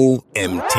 OMT.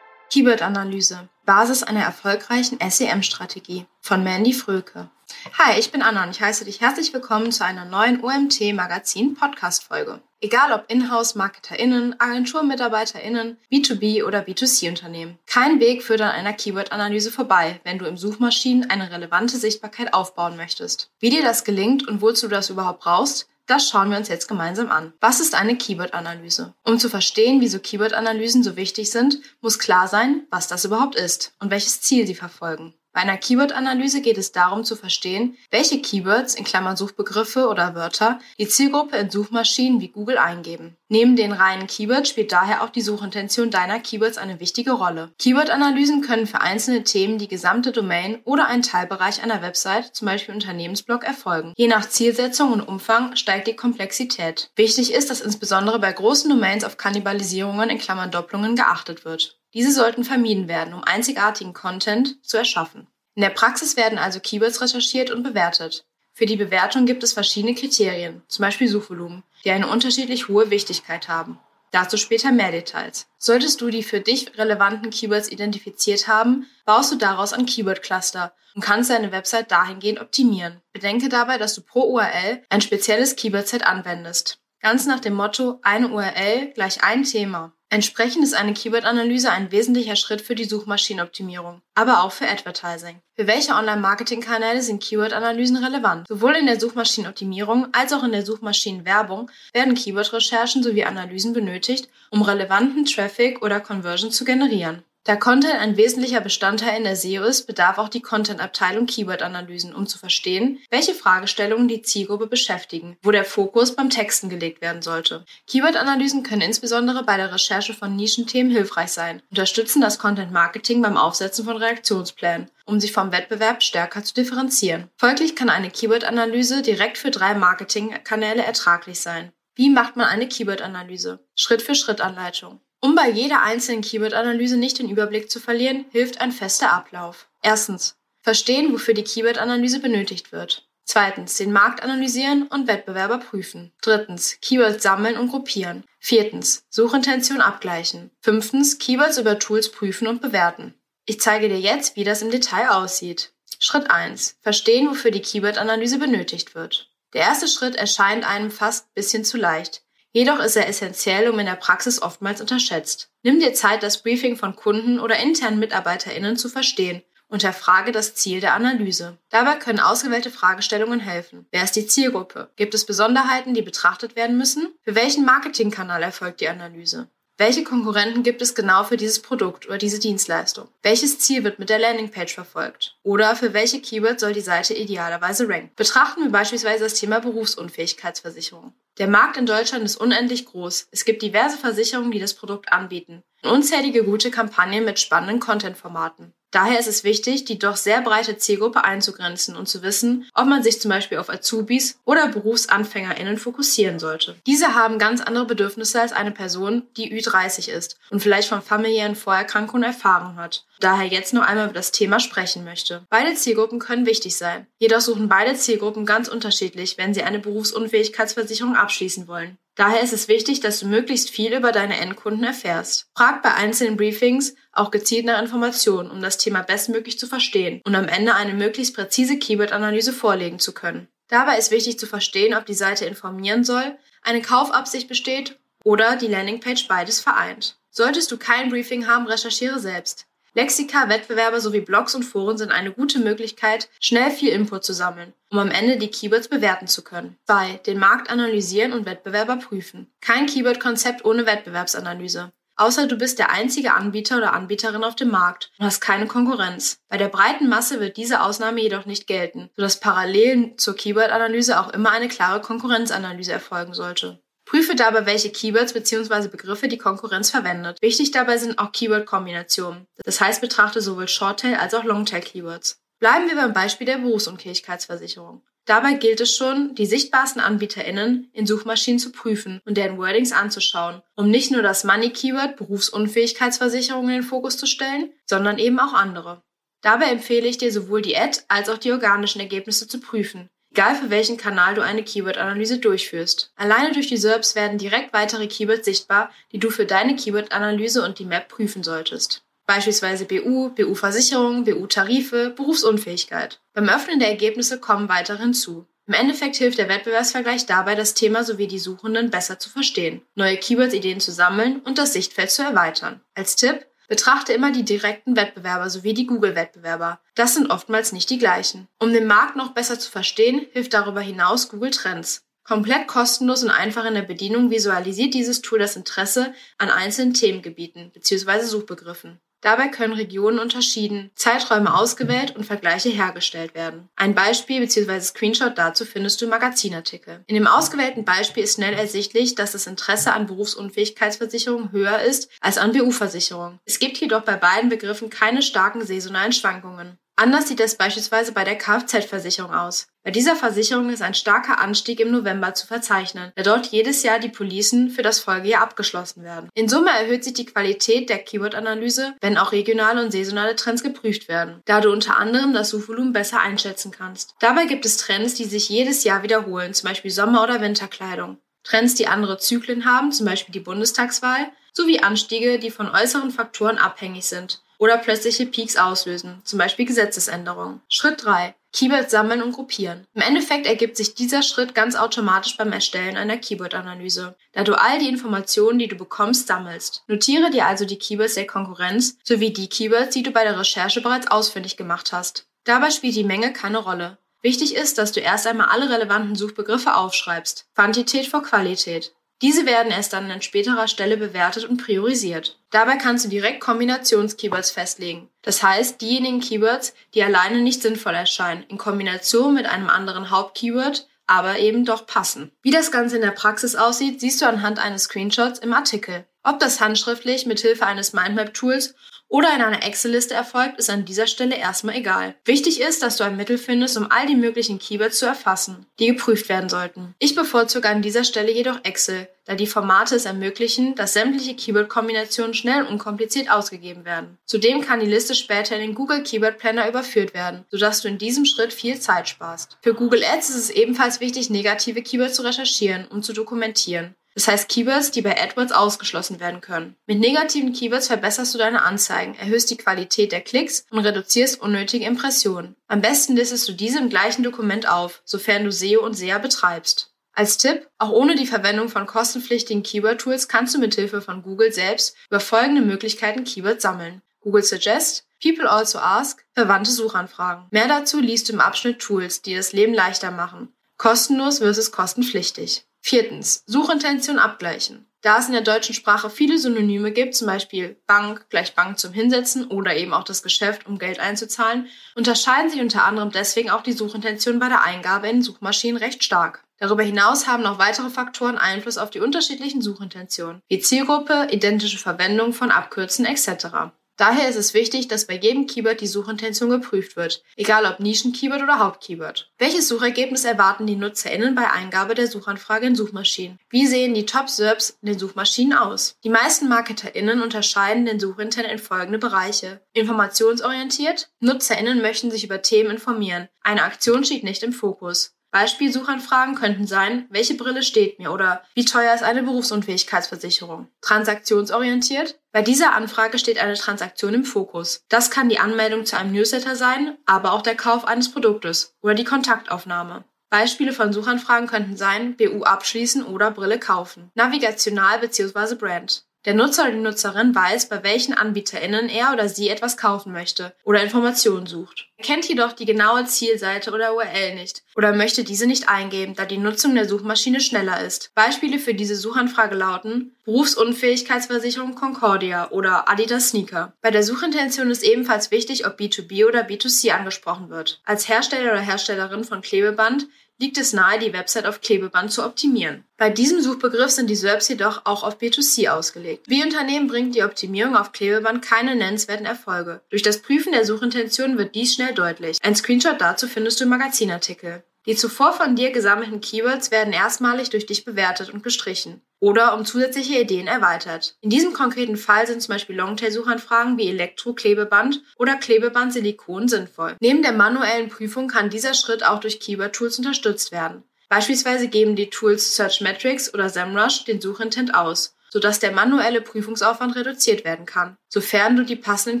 Keyword-Analyse. Basis einer erfolgreichen SEM-Strategie von Mandy Fröke. Hi, ich bin Anna und ich heiße dich herzlich willkommen zu einer neuen OMT Magazin Podcast Folge. Egal ob Inhouse MarketerInnen, AgenturmitarbeiterInnen, B2B oder B2C Unternehmen. Kein Weg führt an einer Keyword-Analyse vorbei, wenn du im Suchmaschinen eine relevante Sichtbarkeit aufbauen möchtest. Wie dir das gelingt und wozu du das überhaupt brauchst, das schauen wir uns jetzt gemeinsam an. Was ist eine Keyword-Analyse? Um zu verstehen, wieso Keyword-Analysen so wichtig sind, muss klar sein, was das überhaupt ist und welches Ziel sie verfolgen. Bei einer Keyword-Analyse geht es darum zu verstehen, welche Keywords in Klammern Suchbegriffe oder Wörter die Zielgruppe in Suchmaschinen wie Google eingeben. Neben den reinen Keywords spielt daher auch die Suchintention deiner Keywords eine wichtige Rolle. Keyword-Analysen können für einzelne Themen die gesamte Domain oder einen Teilbereich einer Website, zum Beispiel Unternehmensblog, erfolgen. Je nach Zielsetzung und Umfang steigt die Komplexität. Wichtig ist, dass insbesondere bei großen Domains auf Kannibalisierungen in Klammern Doppelungen geachtet wird. Diese sollten vermieden werden, um einzigartigen Content zu erschaffen. In der Praxis werden also Keywords recherchiert und bewertet. Für die Bewertung gibt es verschiedene Kriterien, zum Beispiel Suchvolumen, die eine unterschiedlich hohe Wichtigkeit haben. Dazu später mehr Details. Solltest du die für dich relevanten Keywords identifiziert haben, baust du daraus ein Keyword-Cluster und kannst deine Website dahingehend optimieren. Bedenke dabei, dass du pro URL ein spezielles Keyword-Set anwendest. Ganz nach dem Motto eine URL gleich ein Thema. Entsprechend ist eine Keyword-Analyse ein wesentlicher Schritt für die Suchmaschinenoptimierung, aber auch für Advertising. Für welche Online-Marketing-Kanäle sind Keyword-Analysen relevant? Sowohl in der Suchmaschinenoptimierung als auch in der Suchmaschinenwerbung werden Keyword-Recherchen sowie Analysen benötigt, um relevanten Traffic oder Conversion zu generieren. Da Content ein wesentlicher Bestandteil in der SEO ist, bedarf auch die Content-Abteilung Keyword-Analysen, um zu verstehen, welche Fragestellungen die Zielgruppe beschäftigen, wo der Fokus beim Texten gelegt werden sollte. Keyword-Analysen können insbesondere bei der Recherche von Nischenthemen hilfreich sein, unterstützen das Content-Marketing beim Aufsetzen von Reaktionsplänen, um sich vom Wettbewerb stärker zu differenzieren. Folglich kann eine Keyword-Analyse direkt für drei Marketingkanäle ertraglich sein. Wie macht man eine Keyword-Analyse? Schritt-für-Schritt-Anleitung. Um bei jeder einzelnen Keyword-Analyse nicht den Überblick zu verlieren, hilft ein fester Ablauf. Erstens. Verstehen, wofür die Keyword-Analyse benötigt wird. Zweitens. Den Markt analysieren und Wettbewerber prüfen. Drittens. Keywords sammeln und gruppieren. Viertens. Suchintention abgleichen. Fünftens. Keywords über Tools prüfen und bewerten. Ich zeige dir jetzt, wie das im Detail aussieht. Schritt 1. Verstehen, wofür die Keyword-Analyse benötigt wird. Der erste Schritt erscheint einem fast bisschen zu leicht. Jedoch ist er essentiell und in der Praxis oftmals unterschätzt. Nimm dir Zeit, das Briefing von Kunden oder internen MitarbeiterInnen zu verstehen und erfrage das Ziel der Analyse. Dabei können ausgewählte Fragestellungen helfen. Wer ist die Zielgruppe? Gibt es Besonderheiten, die betrachtet werden müssen? Für welchen Marketingkanal erfolgt die Analyse? Welche Konkurrenten gibt es genau für dieses Produkt oder diese Dienstleistung? Welches Ziel wird mit der Landingpage verfolgt? Oder für welche Keywords soll die Seite idealerweise ranken? Betrachten wir beispielsweise das Thema Berufsunfähigkeitsversicherung. Der Markt in Deutschland ist unendlich groß. Es gibt diverse Versicherungen, die das Produkt anbieten. Und unzählige gute Kampagnen mit spannenden Content-Formaten. Daher ist es wichtig, die doch sehr breite Zielgruppe einzugrenzen und zu wissen, ob man sich zum Beispiel auf Azubis oder BerufsanfängerInnen fokussieren sollte. Diese haben ganz andere Bedürfnisse als eine Person, die Ü30 ist und vielleicht von familiären Vorerkrankungen Erfahrung hat. Daher jetzt noch einmal über das Thema sprechen möchte. Beide Zielgruppen können wichtig sein. Jedoch suchen beide Zielgruppen ganz unterschiedlich, wenn sie eine Berufsunfähigkeitsversicherung abschließen wollen. Daher ist es wichtig, dass du möglichst viel über deine Endkunden erfährst. Frag bei einzelnen Briefings auch gezielt nach Informationen, um das Thema bestmöglich zu verstehen und am Ende eine möglichst präzise Keyword-Analyse vorlegen zu können. Dabei ist wichtig zu verstehen, ob die Seite informieren soll, eine Kaufabsicht besteht oder die Landingpage beides vereint. Solltest du kein Briefing haben, recherchiere selbst. Lexika, Wettbewerber sowie Blogs und Foren sind eine gute Möglichkeit, schnell viel Input zu sammeln, um am Ende die Keywords bewerten zu können. 2. Den Markt analysieren und Wettbewerber prüfen. Kein Keyword-Konzept ohne Wettbewerbsanalyse. Außer du bist der einzige Anbieter oder Anbieterin auf dem Markt und hast keine Konkurrenz. Bei der breiten Masse wird diese Ausnahme jedoch nicht gelten, sodass parallel zur Keyword-Analyse auch immer eine klare Konkurrenzanalyse erfolgen sollte. Prüfe dabei, welche Keywords bzw. Begriffe die Konkurrenz verwendet. Wichtig dabei sind auch Keyword-Kombinationen. Das heißt, betrachte sowohl Shorttail als auch Longtail-Keywords. Bleiben wir beim Beispiel der Berufsunfähigkeitsversicherung. Dabei gilt es schon, die sichtbarsten AnbieterInnen in Suchmaschinen zu prüfen und deren Wordings anzuschauen, um nicht nur das Money-Keyword Berufsunfähigkeitsversicherung in den Fokus zu stellen, sondern eben auch andere. Dabei empfehle ich dir sowohl die Ad- als auch die organischen Ergebnisse zu prüfen. Egal für welchen Kanal du eine Keyword-Analyse durchführst. Alleine durch die SERPs werden direkt weitere Keywords sichtbar, die du für deine Keyword-Analyse und die Map prüfen solltest. Beispielsweise BU, BU-Versicherung, BU-Tarife, Berufsunfähigkeit. Beim Öffnen der Ergebnisse kommen weitere hinzu. Im Endeffekt hilft der Wettbewerbsvergleich dabei, das Thema sowie die Suchenden besser zu verstehen, neue Keywords-Ideen zu sammeln und das Sichtfeld zu erweitern. Als Tipp, betrachte immer die direkten Wettbewerber sowie die Google-Wettbewerber. Das sind oftmals nicht die gleichen. Um den Markt noch besser zu verstehen, hilft darüber hinaus Google Trends. Komplett kostenlos und einfach in der Bedienung visualisiert dieses Tool das Interesse an einzelnen Themengebieten bzw. Suchbegriffen. Dabei können Regionen unterschieden, Zeiträume ausgewählt und Vergleiche hergestellt werden. Ein Beispiel bzw. Screenshot dazu findest du im Magazinartikel. In dem ausgewählten Beispiel ist schnell ersichtlich, dass das Interesse an Berufsunfähigkeitsversicherungen höher ist als an BU-Versicherungen. Es gibt jedoch bei beiden Begriffen keine starken saisonalen Schwankungen. Anders sieht es beispielsweise bei der Kfz-Versicherung aus. Bei dieser Versicherung ist ein starker Anstieg im November zu verzeichnen, da dort jedes Jahr die Policen für das Folgejahr abgeschlossen werden. In Summe erhöht sich die Qualität der Keyword-Analyse, wenn auch regionale und saisonale Trends geprüft werden, da du unter anderem das Suchvolumen besser einschätzen kannst. Dabei gibt es Trends, die sich jedes Jahr wiederholen, zum Beispiel Sommer- oder Winterkleidung. Trends, die andere Zyklen haben, zum Beispiel die Bundestagswahl, sowie Anstiege, die von äußeren Faktoren abhängig sind, oder plötzliche Peaks auslösen, zum Beispiel Gesetzesänderungen. Schritt 3. Keywords sammeln und gruppieren. Im Endeffekt ergibt sich dieser Schritt ganz automatisch beim Erstellen einer Keyword-Analyse, da du all die Informationen, die du bekommst, sammelst. Notiere dir also die Keywords der Konkurrenz sowie die Keywords, die du bei der Recherche bereits ausfindig gemacht hast. Dabei spielt die Menge keine Rolle. Wichtig ist, dass du erst einmal alle relevanten Suchbegriffe aufschreibst. Quantität vor Qualität. Diese werden erst dann an späterer Stelle bewertet und priorisiert. Dabei kannst du direkt Kombinations-Keywords festlegen. Das heißt, diejenigen Keywords, die alleine nicht sinnvoll erscheinen, in Kombination mit einem anderen Hauptkeyword, aber eben doch passen. Wie das Ganze in der Praxis aussieht, siehst du anhand eines Screenshots im Artikel. Ob das handschriftlich mit Hilfe eines Mindmap-Tools oder in einer Excel-Liste erfolgt, ist an dieser Stelle erstmal egal. Wichtig ist, dass du ein Mittel findest, um all die möglichen Keywords zu erfassen, die geprüft werden sollten. Ich bevorzuge an dieser Stelle jedoch Excel, da die Formate es ermöglichen, dass sämtliche Keyword-Kombinationen schnell und unkompliziert ausgegeben werden. Zudem kann die Liste später in den Google Keyword Planner überführt werden, sodass du in diesem Schritt viel Zeit sparst. Für Google Ads ist es ebenfalls wichtig, negative Keywords zu recherchieren und zu dokumentieren. Das heißt Keywords, die bei AdWords ausgeschlossen werden können. Mit negativen Keywords verbesserst du deine Anzeigen, erhöhst die Qualität der Klicks und reduzierst unnötige Impressionen. Am besten listest du diese im gleichen Dokument auf, sofern du SEO und SEA betreibst. Als Tipp, auch ohne die Verwendung von kostenpflichtigen Keyword-Tools kannst du mithilfe von Google selbst über folgende Möglichkeiten Keywords sammeln. Google Suggest, People Also Ask, verwandte Suchanfragen. Mehr dazu liest du im Abschnitt Tools, die das Leben leichter machen. Kostenlos versus kostenpflichtig. Viertens, Suchintention abgleichen. Da es in der deutschen Sprache viele Synonyme gibt, zum Beispiel Bank gleich Bank zum Hinsetzen oder eben auch das Geschäft, um Geld einzuzahlen, unterscheiden sich unter anderem deswegen auch die Suchintentionen bei der Eingabe in Suchmaschinen recht stark. Darüber hinaus haben noch weitere Faktoren Einfluss auf die unterschiedlichen Suchintentionen, wie Zielgruppe, identische Verwendung von Abkürzen etc. Daher ist es wichtig, dass bei jedem Keyword die Suchintention geprüft wird, egal ob Nischen-Keyword oder Hauptkeyword. Welches Suchergebnis erwarten die NutzerInnen bei Eingabe der Suchanfrage in Suchmaschinen? Wie sehen die Top-SERPs in den Suchmaschinen aus? Die meisten MarketerInnen unterscheiden den Suchintent in folgende Bereiche. Informationsorientiert. NutzerInnen möchten sich über Themen informieren. Eine Aktion steht nicht im Fokus. Beispielsuchanfragen könnten sein, welche Brille steht mir oder wie teuer ist eine Berufsunfähigkeitsversicherung. Transaktionsorientiert. Bei dieser Anfrage steht eine Transaktion im Fokus. Das kann die Anmeldung zu einem Newsletter sein, aber auch der Kauf eines Produktes oder die Kontaktaufnahme. Beispiele von Suchanfragen könnten sein, BU abschließen oder Brille kaufen. Navigational bzw. Brand. Der Nutzer oder die Nutzerin weiß, bei welchen AnbieterInnen er oder sie etwas kaufen möchte oder Informationen sucht. Er kennt jedoch die genaue Zielseite oder URL nicht oder möchte diese nicht eingeben, da die Nutzung der Suchmaschine schneller ist. Beispiele für diese Suchanfrage lauten Berufsunfähigkeitsversicherung Concordia oder Adidas Sneaker. Bei der Suchintention ist ebenfalls wichtig, ob B2B oder B2C angesprochen wird. Als Hersteller oder Herstellerin von Klebeband liegt es nahe, die Website auf Klebeband zu optimieren. Bei diesem Suchbegriff sind die SERPs jedoch auch auf B2C ausgelegt. Wie Unternehmen bringt die Optimierung auf Klebeband keine nennenswerten Erfolge. Durch das Prüfen der Suchintention wird dies schnell deutlich. Ein Screenshot dazu findest du im Magazinartikel. Die zuvor von dir gesammelten Keywords werden erstmalig durch dich bewertet und gestrichen oder um zusätzliche Ideen erweitert. In diesem konkreten Fall sind zum Beispiel Longtail-Suchanfragen wie Elektro-Klebeband oder Klebeband-Silikon sinnvoll. Neben der manuellen Prüfung kann dieser Schritt auch durch Keyword-Tools unterstützt werden. Beispielsweise geben die Tools Searchmetrics oder SEMrush den Suchintent aus, sodass der manuelle Prüfungsaufwand reduziert werden kann, sofern du die passenden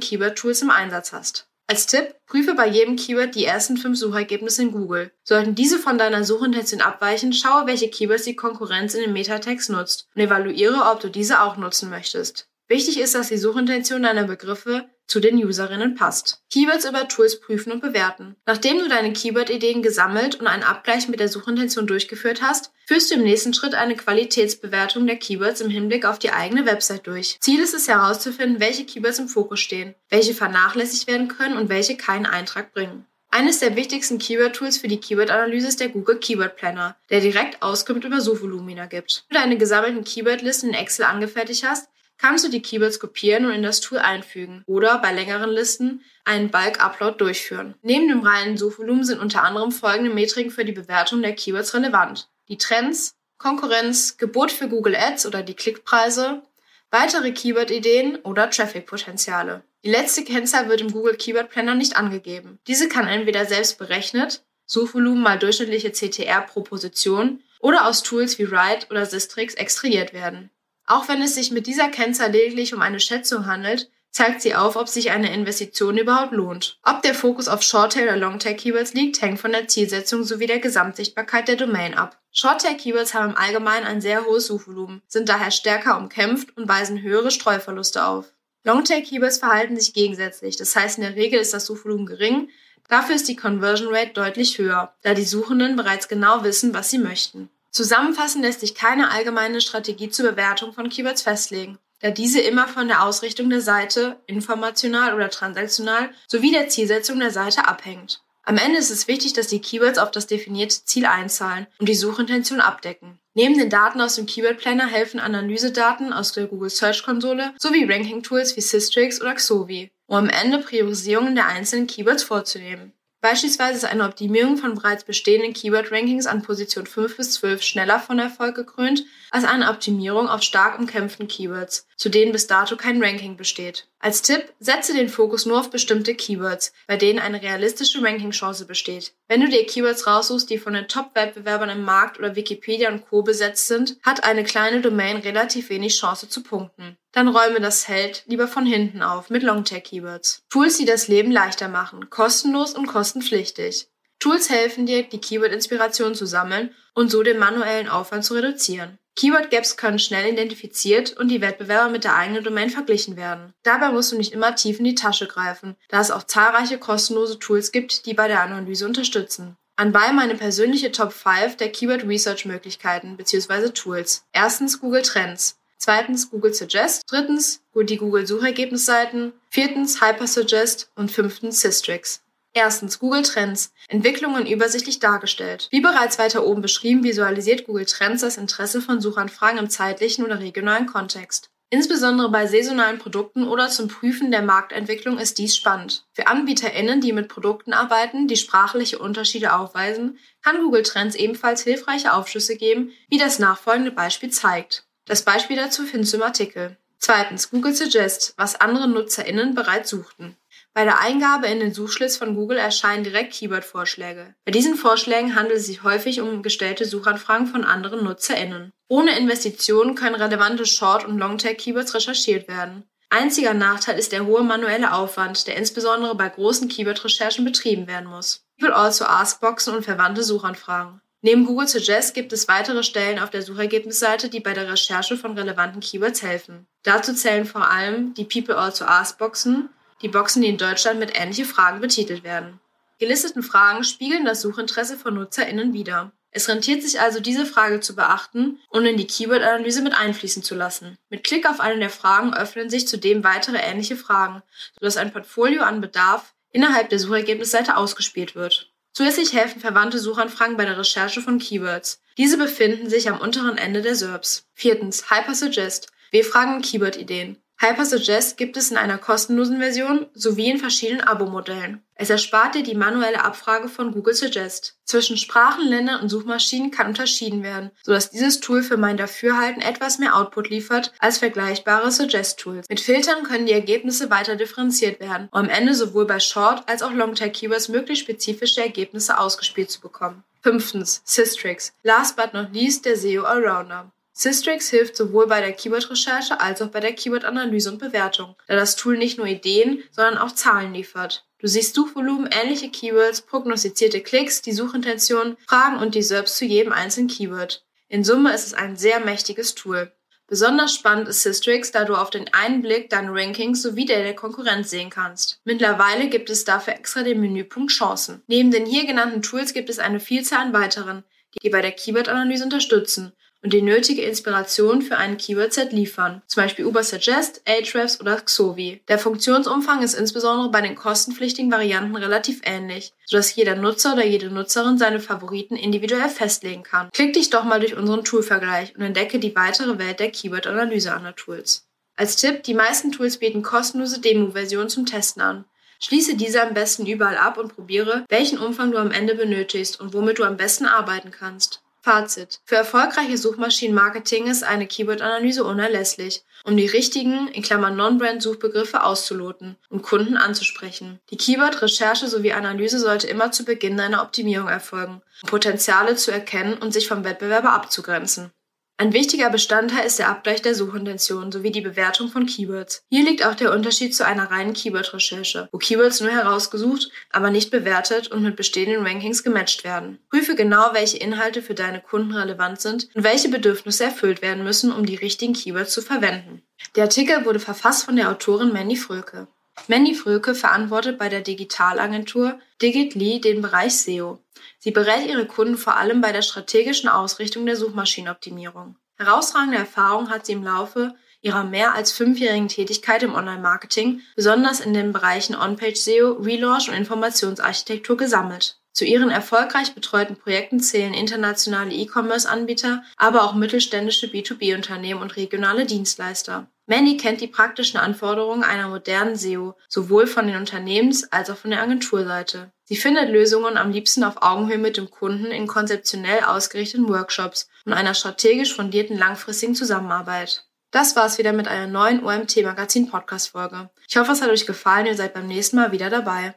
Keyword-Tools im Einsatz hast. Als Tipp, prüfe bei jedem Keyword die ersten fünf Suchergebnisse in Google. Sollten diese von deiner Suchintention abweichen, schaue, welche Keywords die Konkurrenz in den Metatext nutzt und evaluiere, ob du diese auch nutzen möchtest. Wichtig ist, dass die Suchintention deiner Begriffe zu den Userinnen passt. Keywords über Tools prüfen und bewerten. Nachdem du deine Keyword-Ideen gesammelt und einen Abgleich mit der Suchintention durchgeführt hast, führst du im nächsten Schritt eine Qualitätsbewertung der Keywords im Hinblick auf die eigene Website durch. Ziel ist es herauszufinden, welche Keywords im Fokus stehen, welche vernachlässigt werden können und welche keinen Eintrag bringen. Eines der wichtigsten Keyword-Tools für die Keyword-Analyse ist der Google Keyword Planner, der direkt Auskunft über Suchvolumina gibt. Wenn du deine gesammelten Keyword-Listen in Excel angefertigt hast, kannst du die Keywords kopieren und in das Tool einfügen oder bei längeren Listen einen Bulk-Upload durchführen. Neben dem reinen Suchvolumen sind unter anderem folgende Metriken für die Bewertung der Keywords relevant. Die Trends, Konkurrenz, Gebot für Google Ads oder die Klickpreise, weitere Keyword-Ideen oder Traffic-Potenziale. Die letzte Kennzahl wird im Google Keyword Planner nicht angegeben. Diese kann entweder selbst berechnet, Suchvolumen mal durchschnittliche CTR pro Position, oder aus Tools wie Write oder Sistrix extrahiert werden. Auch wenn es sich mit dieser Kennzahl lediglich um eine Schätzung handelt, zeigt sie auf, ob sich eine Investition überhaupt lohnt. Ob der Fokus auf Shorttail oder Longtail Keywords liegt, hängt von der Zielsetzung sowie der Gesamtsichtbarkeit der Domain ab. Shorttail Keywords haben im Allgemeinen ein sehr hohes Suchvolumen, sind daher stärker umkämpft und weisen höhere Streuverluste auf. Longtail Keywords verhalten sich gegensätzlich, das heißt in der Regel ist das Suchvolumen gering, dafür ist die Conversion Rate deutlich höher, da die Suchenden bereits genau wissen, was sie möchten. Zusammenfassend lässt sich keine allgemeine Strategie zur Bewertung von Keywords festlegen, da diese immer von der Ausrichtung der Seite, informational oder transaktional, sowie der Zielsetzung der Seite abhängt. Am Ende ist es wichtig, dass die Keywords auf das definierte Ziel einzahlen und die Suchintention abdecken. Neben den Daten aus dem Keyword Planner helfen Analysedaten aus der Google Search Konsole sowie Ranking Tools wie Systrix oder Xovi, um am Ende Priorisierungen der einzelnen Keywords vorzunehmen. Beispielsweise ist eine Optimierung von bereits bestehenden Keyword-Rankings an Position 5 bis 12 schneller von Erfolg gekrönt als eine Optimierung auf stark umkämpften Keywords, zu denen bis dato kein Ranking besteht. Als Tipp, setze den Fokus nur auf bestimmte Keywords, bei denen eine realistische Rankingchance besteht. Wenn du dir Keywords raussuchst, die von den Top-Wettbewerbern im Markt oder Wikipedia und Co. besetzt sind, hat eine kleine Domain relativ wenig Chance zu punkten. Dann räume das Feld lieber von hinten auf mit Longtail-Keywords. Tools, die das Leben leichter machen, kostenlos und kostenpflichtig. Tools helfen dir, die Keyword-Inspiration zu sammeln und so den manuellen Aufwand zu reduzieren. Keyword Gaps können schnell identifiziert und die Wettbewerber mit der eigenen Domain verglichen werden. Dabei musst du nicht immer tief in die Tasche greifen, da es auch zahlreiche kostenlose Tools gibt, die bei der Analyse unterstützen. Anbei meine persönliche Top 5 der Keyword Research Möglichkeiten bzw. Tools. Erstens Google Trends. Zweitens Google Suggest. Drittens die Google Suchergebnisseiten. Viertens Hypersuggest und fünftens Systrix. Erstens Google Trends. Entwicklungen übersichtlich dargestellt. Wie bereits weiter oben beschrieben, visualisiert Google Trends das Interesse von Suchanfragen im zeitlichen oder regionalen Kontext. Insbesondere bei saisonalen Produkten oder zum Prüfen der Marktentwicklung ist dies spannend. Für AnbieterInnen, die mit Produkten arbeiten, die sprachliche Unterschiede aufweisen, kann Google Trends ebenfalls hilfreiche Aufschlüsse geben, wie das nachfolgende Beispiel zeigt. Das Beispiel dazu findest du im Artikel. Zweitens Google Suggest, was andere NutzerInnen bereits suchten. Bei der Eingabe in den Suchschlitz von Google erscheinen direkt Keyword-Vorschläge. Bei diesen Vorschlägen handelt es sich häufig um gestellte Suchanfragen von anderen NutzerInnen. Ohne Investitionen können relevante Short- und Longtail-Keywords recherchiert werden. Einziger Nachteil ist der hohe manuelle Aufwand, der insbesondere bei großen Keyword-Recherchen betrieben werden muss. People also Ask Boxen und verwandte Suchanfragen. Neben Google Suggest gibt es weitere Stellen auf der Suchergebnisseite, die bei der Recherche von relevanten Keywords helfen. Dazu zählen vor allem die People Also Ask Boxen die Boxen, die in Deutschland mit ähnliche Fragen betitelt werden. Gelisteten Fragen spiegeln das Suchinteresse von NutzerInnen wider. Es rentiert sich also, diese Frage zu beachten und in die Keyword-Analyse mit einfließen zu lassen. Mit Klick auf eine der Fragen öffnen sich zudem weitere ähnliche Fragen, sodass ein Portfolio an Bedarf innerhalb der Suchergebnisseite ausgespielt wird. Zusätzlich helfen verwandte Suchanfragen bei der Recherche von Keywords. Diese befinden sich am unteren Ende der SERPs. Viertens, Hypersuggest. W-Fragen und Keyword-Ideen. Hypersuggest gibt es in einer kostenlosen Version sowie in verschiedenen Abo-Modellen. Es erspart dir die manuelle Abfrage von Google Suggest. Zwischen Sprachen, Ländern und Suchmaschinen kann unterschieden werden, sodass dieses Tool für mein Dafürhalten etwas mehr Output liefert als vergleichbare Suggest-Tools. Mit Filtern können die Ergebnisse weiter differenziert werden, um am Ende sowohl bei Short- als auch Longtail-Keywords möglichst spezifische Ergebnisse ausgespielt zu bekommen. Fünftens, Systrix. Last but not least der SEO Allrounder. Systrix hilft sowohl bei der Keyword-Recherche als auch bei der Keyword-Analyse und Bewertung, da das Tool nicht nur Ideen, sondern auch Zahlen liefert. Du siehst Suchvolumen, ähnliche Keywords, prognostizierte Klicks, die Suchintention, Fragen und die SERPs zu jedem einzelnen Keyword. In Summe ist es ein sehr mächtiges Tool. Besonders spannend ist Systrix, da du auf den einen Blick deine Rankings sowie der der Konkurrenz sehen kannst. Mittlerweile gibt es dafür extra den Menüpunkt Chancen. Neben den hier genannten Tools gibt es eine Vielzahl an weiteren, die bei der Keyword-Analyse unterstützen und die nötige Inspiration für einen Keyword-Set liefern, zum Beispiel Ubersuggest, Ahrefs oder Xovi. Der Funktionsumfang ist insbesondere bei den kostenpflichtigen Varianten relativ ähnlich, sodass jeder Nutzer oder jede Nutzerin seine Favoriten individuell festlegen kann. Klick dich doch mal durch unseren Toolvergleich und entdecke die weitere Welt der Keyword-Analyse an Tools. Als Tipp, die meisten Tools bieten kostenlose Demo-Versionen zum Testen an. Schließe diese am besten überall ab und probiere, welchen Umfang du am Ende benötigst und womit du am besten arbeiten kannst. Fazit. Für erfolgreiche Suchmaschinenmarketing ist eine Keyword-Analyse unerlässlich, um die richtigen, in Klammern Non-Brand-Suchbegriffe auszuloten und Kunden anzusprechen. Die Keyword-Recherche sowie Analyse sollte immer zu Beginn einer Optimierung erfolgen, um Potenziale zu erkennen und sich vom Wettbewerber abzugrenzen. Ein wichtiger Bestandteil ist der Abgleich der Suchintention sowie die Bewertung von Keywords. Hier liegt auch der Unterschied zu einer reinen Keyword-Recherche, wo Keywords nur herausgesucht, aber nicht bewertet und mit bestehenden Rankings gematcht werden. Prüfe genau, welche Inhalte für deine Kunden relevant sind und welche Bedürfnisse erfüllt werden müssen, um die richtigen Keywords zu verwenden. Der Artikel wurde verfasst von der Autorin Mandy Fröke. Mandy Fröke verantwortet bei der Digitalagentur Digitly den Bereich SEO. Sie berät ihre Kunden vor allem bei der strategischen Ausrichtung der Suchmaschinenoptimierung. Herausragende Erfahrungen hat sie im Laufe ihrer mehr als fünfjährigen Tätigkeit im Online-Marketing, besonders in den Bereichen On-Page-SEO, Relaunch und Informationsarchitektur gesammelt. Zu ihren erfolgreich betreuten Projekten zählen internationale E-Commerce-Anbieter, aber auch mittelständische B2B-Unternehmen und regionale Dienstleister. Mandy kennt die praktischen Anforderungen einer modernen SEO, sowohl von den Unternehmens- als auch von der Agenturseite. Sie findet Lösungen am liebsten auf Augenhöhe mit dem Kunden in konzeptionell ausgerichteten Workshops und einer strategisch fundierten langfristigen Zusammenarbeit. Das war's wieder mit einer neuen OMT Magazin Podcast Folge. Ich hoffe, es hat euch gefallen. Ihr seid beim nächsten Mal wieder dabei.